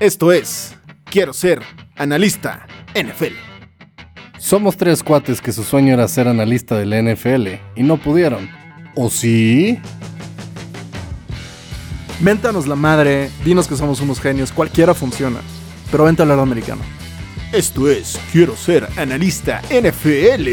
Esto es Quiero ser analista NFL. Somos tres cuates que su sueño era ser analista del NFL y no pudieron. ¿O sí? Méntanos la madre, dinos que somos unos genios, cualquiera funciona. Pero vente al lado americano. Esto es Quiero ser analista NFL.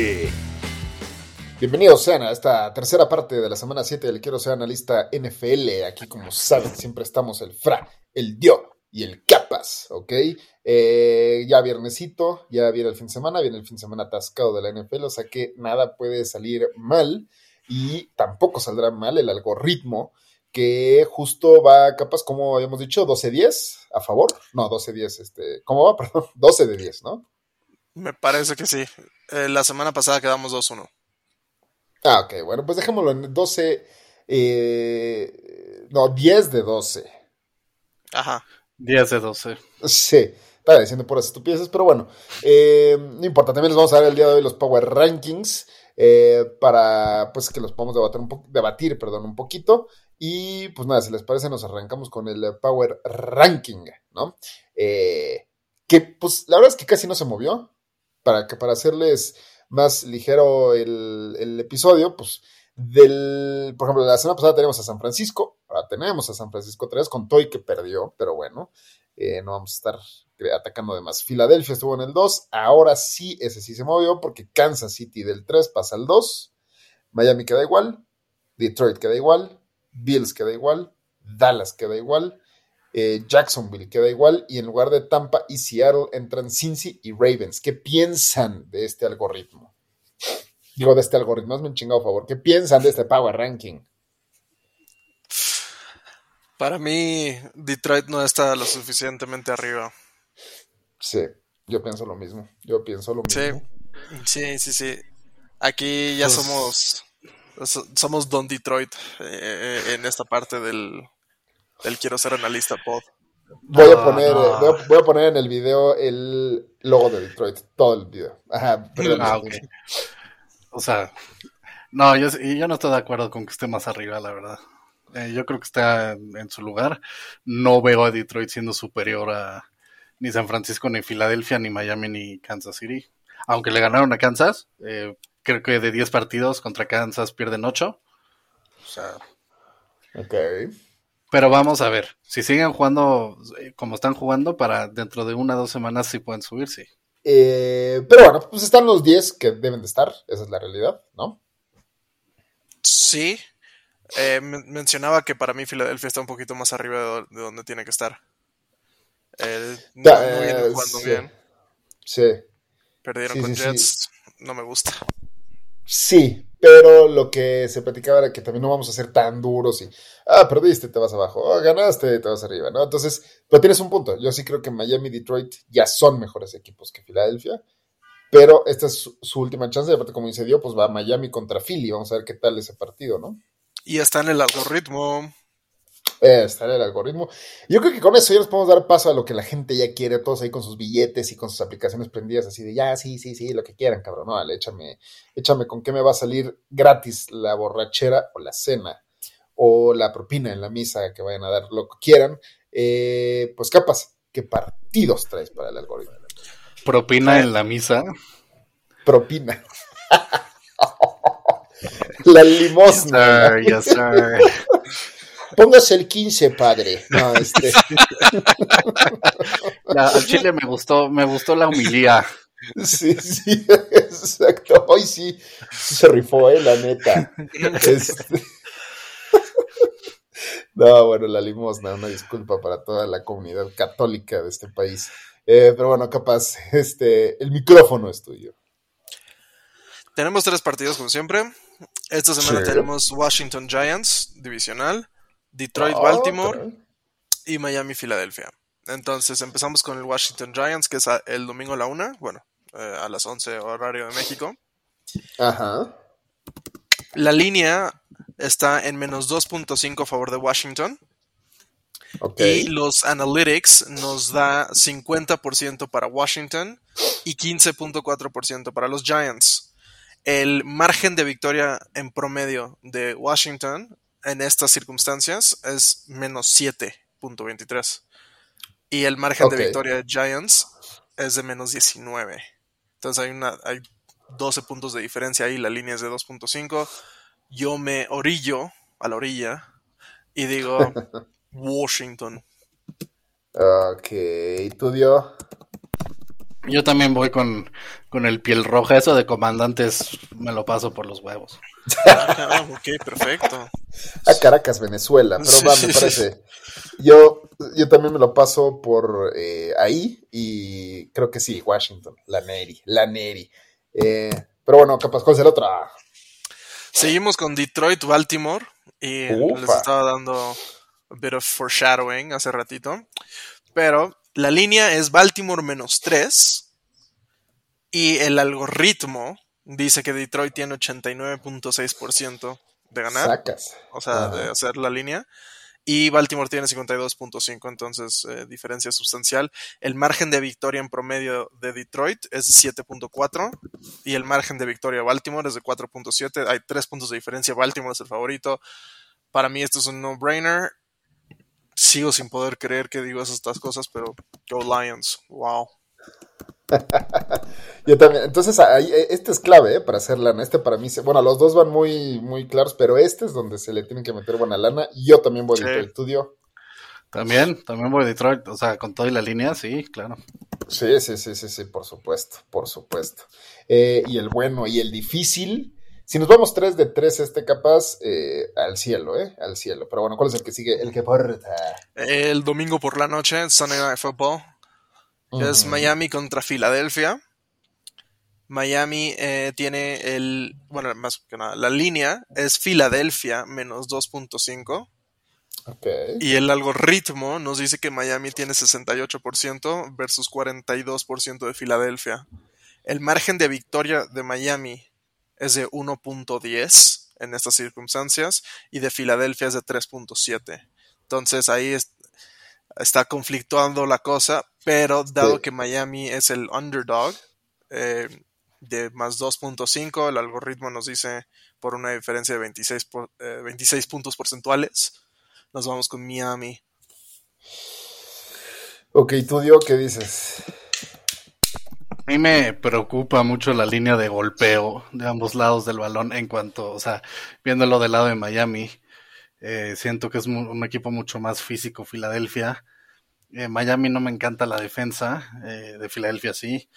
Bienvenidos sean a esta tercera parte de la semana 7 del Quiero ser analista NFL. Aquí, como saben, siempre estamos el Fra, el Dio y el Capas, ¿ok? Eh, ya viernesito, ya viene el fin de semana, viene el fin de semana atascado de la NFL, o sea que nada puede salir mal y tampoco saldrá mal el algoritmo que justo va, capaz, como habíamos dicho, 12-10 a favor. No, 12-10, este, ¿cómo va? Perdón, 12 de 10, ¿no? Me parece que sí. Eh, la semana pasada quedamos 2-1. Ah, ok, bueno, pues dejémoslo en 12, eh, no, 10 de 12. Ajá. 10 de 12. Sí, estaba diciendo puras estupideces, pero bueno, eh, no importa, también les vamos a dar el día de hoy los Power Rankings eh, para pues que los podamos debatir un, debatir, perdón, un poquito. Y pues nada, si les parece, nos arrancamos con el Power Ranking, ¿no? Eh, que pues la verdad es que casi no se movió. Para, que, para hacerles más ligero el, el episodio, pues del, por ejemplo, la semana pasada tenemos a San Francisco, ahora tenemos a San Francisco 3 con Toy que perdió, pero bueno, eh, no vamos a estar atacando de más. Filadelfia estuvo en el 2, ahora sí, ese sí se movió porque Kansas City del 3 pasa al 2, Miami queda igual, Detroit queda igual, Bills queda igual, Dallas queda igual, eh, Jacksonville queda igual y en lugar de Tampa y Seattle entran Cincy y Ravens. ¿Qué piensan de este algoritmo? Digo, de este algoritmo, hazme un chingado favor. ¿Qué piensan de este Power Ranking? Para mí, Detroit no está lo suficientemente arriba. Sí, yo pienso lo mismo. Yo pienso lo mismo. Sí, sí, sí, sí. Aquí ya pues... somos somos Don Detroit eh, en esta parte del, del Quiero ser analista pod. Voy a poner, ah, no. voy, a, voy, a, poner en el video el logo de Detroit, todo el video. Ajá, perdón. Ah, okay. O sea, no, yo, yo, no estoy de acuerdo con que esté más arriba, la verdad. Eh, yo creo que está en, su lugar. No veo a Detroit siendo superior a ni San Francisco, ni Filadelfia, ni Miami, ni Kansas City. Aunque le ganaron a Kansas, eh, creo que de 10 partidos contra Kansas pierden 8. O sea. Ok. Pero vamos a ver. Si siguen jugando como están jugando, para dentro de una o dos semanas sí pueden subir, sí. Eh, pero bueno, pues están los 10 que deben de estar. Esa es la realidad, ¿no? Sí. Eh, mencionaba que para mí Filadelfia está un poquito más arriba de, donde tiene que estar. Eh, no, no viene jugando sí. bien. Sí. Perdieron Sí, con sí, Jets. No me gusta. Sí, pero lo que se platicaba era que también no vamos a ser tan duros y, ah, perdiste, te vas abajo, oh, ganaste, te vas arriba, ¿no? Entonces, pero tienes un punto. Yo sí creo que Miami y Detroit ya son mejores equipos que Filadelfia, pero esta es su, última chance. Y aparte, como dice pues va Miami contra Philly. Vamos a ver qué tal ese partido, ¿no? Y está en el algoritmo. Eh, está en el algoritmo. Yo creo que con eso ya nos podemos dar paso a lo que la gente ya quiere, todos ahí con sus billetes y con sus aplicaciones prendidas, así de ya, sí, sí, sí, lo que quieran, cabrón. No, vale, échame, échame con qué me va a salir gratis la borrachera o la cena o la propina en la misa que vayan a dar, lo que quieran. Eh, pues capas, ¿qué partidos traes para el algoritmo? Propina en la misa. Propina. la limosna. Yes, sir, yes, sir. Póngase el 15, padre. No, este. La, al chile me gustó, me gustó la humilía. Sí, sí, exacto. Hoy sí, sí se rifó, eh, la neta. Este... No, bueno, la limosna, una disculpa para toda la comunidad católica de este país. Eh, pero bueno, capaz, este, el micrófono es tuyo. Tenemos tres partidos, como siempre. Esta semana sí. tenemos Washington Giants, divisional. Detroit, Oh, Baltimore y Miami, Filadelfia. Entonces empezamos con el Washington Giants, que es a- el domingo a la una, bueno, eh, a las 11 horario de México. Ajá. La línea está en menos 2.5 a favor de Washington Ok. y los analytics nos da 50% para Washington y 15.4% para los Giants. El margen de victoria en promedio de Washington en estas circunstancias es menos 7.23. Y el margen de victoria de Giants es de menos 19. Entonces hay, una, hay 12 puntos de diferencia ahí, la línea es de 2.5. Yo me orillo a la orilla y digo Washington. Ok, tú dio. Yo también voy con, con el piel roja. Eso de comandantes me lo paso por los huevos. Ah, ok, perfecto. A Caracas, Venezuela, pero Sí, va, me parece. Yo, yo también me lo paso por eh, ahí y creo que sí, Washington, la Neri, la Neri. Eh, pero bueno, capaz, ¿cuál es el otro? Ah, Seguimos con Detroit, Baltimore. Y Ufa. les estaba dando a bit of foreshadowing hace ratito. Pero la línea es Baltimore menos 3. Y el algoritmo dice que Detroit tiene 89.6% de ganar. Sacas. o sea, Ajá. de hacer la línea. Y Baltimore tiene 52.5, entonces eh, diferencia sustancial. El margen de victoria en promedio de Detroit es de 7.4 y el margen de victoria de Baltimore es de 4.7. Hay tres puntos de diferencia. Baltimore es el favorito. Para mí esto es un no-brainer. Sigo sin poder creer que digo estas cosas, pero Go Lions. Wow. Yo también. Entonces, ahí, eh, este es clave, ¿eh? Para hacer lana. Este para mí, se- bueno, los dos van muy, muy claros, pero este es donde se le tienen que meter buena lana. Yo también voy Sí. a estudio. También, también voy a Detroit. O sea, con toda la línea, sí, claro. Sí, sí, sí, sí, sí, por supuesto, por supuesto. Eh, y el bueno y el difícil. Si nos vamos 3 de 3, este capaz, eh, al cielo, ¿eh? Al cielo. Pero bueno, ¿cuál es el que sigue? El que porta. El domingo por la noche, Sunday Night Football. Es. Miami contra Filadelfia. Miami eh, tiene el. Bueno, más que nada, la línea es Filadelfia menos 2.5. Ok. Y el algoritmo nos dice que Miami tiene 68% versus 42% de Filadelfia. El margen de victoria de Miami es de 1.10 en estas circunstancias y de Filadelfia es de 3.7. Entonces ahí es- está conflictuando la cosa, pero dado Sí. que Miami es el underdog eh, de más 2.5, el algoritmo nos dice por una diferencia de 26, por- eh, 26 puntos porcentuales, nos vamos con Miami. Ok, tú, Dio, ¿qué dices? A mí me preocupa mucho la línea de golpeo de ambos lados del balón en cuanto, o sea, viéndolo del lado de Miami, eh, siento que es un equipo mucho más físico Filadelfia. Miami no me encanta la defensa, eh, de Filadelfia sí.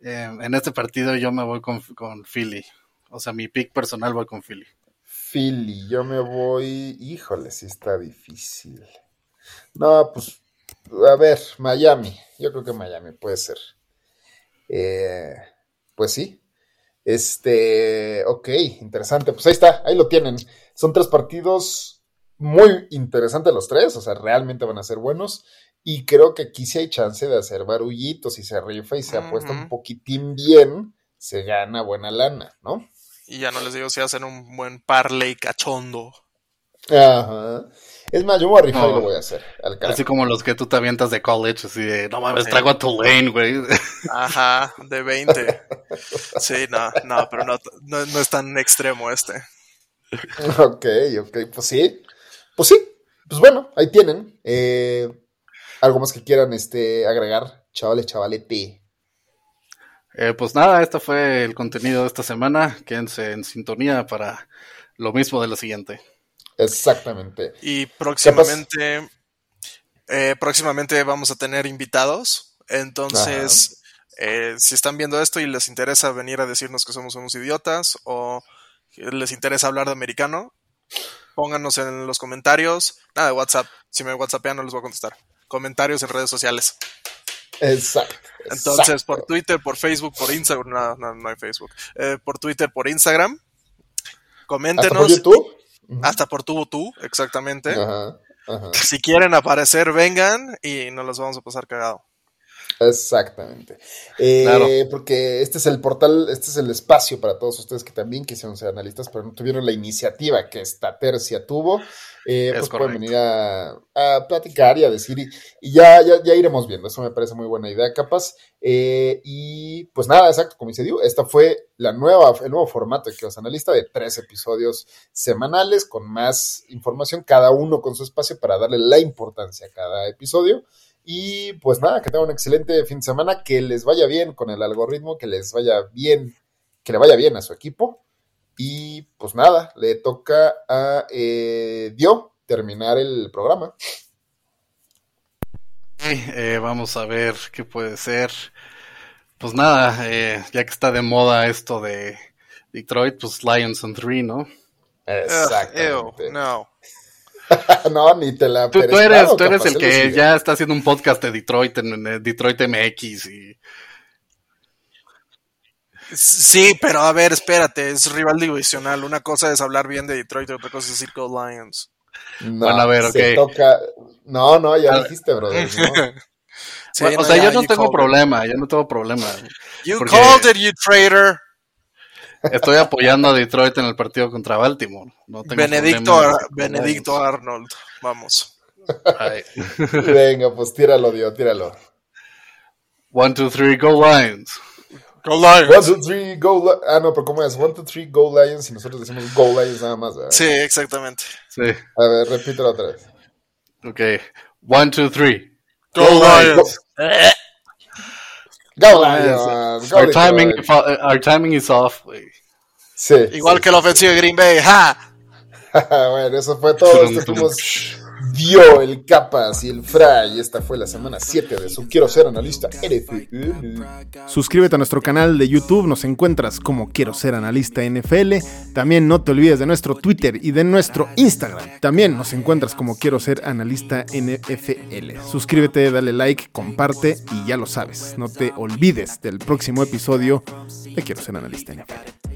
Eh, en este partido yo me voy con, Philly. O sea, mi pick personal voy con Philly. Philly, yo me voy. Híjole, sí está difícil. No, pues, a ver, Miami. Yo creo que Miami puede ser. Eh, pues sí. Este, ok, interesante. Pues ahí está, ahí lo tienen. Son tres partidos muy interesantes los tres, o sea, realmente van a ser buenos. Y creo que aquí sí hay chance de hacer barullitos si se rifa y se apuesta un poquitín bien, se gana buena lana, ¿no? Y ya no les digo si hacen un buen parlay cachondo. Ajá. Es más, yo voy a rifar y lo voy a hacer. Al. Así como los que tú te avientas de college, así de, no mames, Sí. traigo a Tulane, güey. Ajá, de 20. Sí, no, no, pero no, no, no es tan extremo este. Ok, ok, pues sí. Pues sí. Pues bueno, ahí tienen. Eh, algo más que quieran este, agregar, chavales, chavalete. Eh, pues nada, este fue el contenido de esta semana. Quédense en sintonía para lo mismo de la siguiente. Exactamente. Y próximamente, eh, próximamente vamos a tener invitados. Entonces, eh, si están viendo esto y les interesa venir a decirnos que somos unos idiotas o les interesa hablar de americano, pónganos en los comentarios. Nada de WhatsApp. Si me WhatsAppean no les voy a contestar. Comentarios en redes sociales. Exacto. Entonces, exacto. por Twitter, por Facebook, por Instagram, no, no, no hay Facebook. Eh, por Twitter, por Instagram. ¿Hasta Coméntenos. por YouTube? Hasta por tu, tú, exactamente. Ajá, ajá. Si quieren aparecer, vengan y nos los vamos a pasar cagado. Exactamente. Eh, Claro. Porque este es el portal, este es el espacio para todos ustedes que también quisieron ser analistas, pero no tuvieron la iniciativa que esta tercia tuvo. Eh, Es pues pueden venir a, a platicar y a decir, y, y ya, ya, ya iremos viendo. Eso me parece muy buena idea, capaz. Eh, y pues nada, exacto, como dice Diego, esta fue la nueva, el nuevo formato de que os analista de tres episodios semanales con más información, cada uno con su espacio para darle la importancia a cada episodio. Y pues nada, que tengan un excelente fin de semana, que les vaya bien con el algoritmo, que les vaya bien, que le vaya bien a su equipo. Y pues nada, le toca a eh, Dio terminar el programa. Eh, vamos a ver qué puede ser. Pues nada, eh, ya que está de moda esto de Detroit, pues Lions on 3, ¿no? Exactamente. Ew, no. no, ni te la Tú, tú eres, tú eres el que ya está haciendo un podcast de Detroit en, en Detroit MX y Sí, pero a ver, espérate, es rival divisional. Una cosa es hablar bien de Detroit y otra cosa es decir Go Lions. No, Bueno, a ver, se ok. toca. No, no, ya dijiste, brother. no. Sí, Bueno, o sea, ya, yo no tengo it. problema, yo no tengo problema. You porque- called it, you traitor. Estoy apoyando a Detroit en el partido contra Baltimore. No tengo Benedicto, Ar- Benedicto Arnold. Vamos. Lions. Ay. Venga, pues tíralo, Dio, tíralo. One, two, three, go Lions. Go One, Lions. two, three, go. Li- Ah, no, pero ¿cómo es? One, two, three, go Lions y nosotros decimos go Lions nada más. ¿verdad? Sí, exactamente. Sí, A ver, repítelo otra vez. ok. One, two, three. Go Lions. Go Lions. Go Our timing, our timing is off. güey. Sí. Igual sí, que la ofensiva de Green Bay. ¡Ja! bueno, eso fue todo. Esto fuimos Dio, el Capas y el Fry. Esta fue la semana 7 de su Quiero Ser Analista NFL. Suscríbete a nuestro canal de YouTube, nos encuentras como Quiero Ser Analista NFL. También no te olvides de nuestro Twitter y de nuestro Instagram. También nos encuentras como Quiero Ser Analista NFL. Suscríbete, dale like, comparte y ya lo sabes. No te olvides del próximo episodio de Quiero Ser Analista NFL.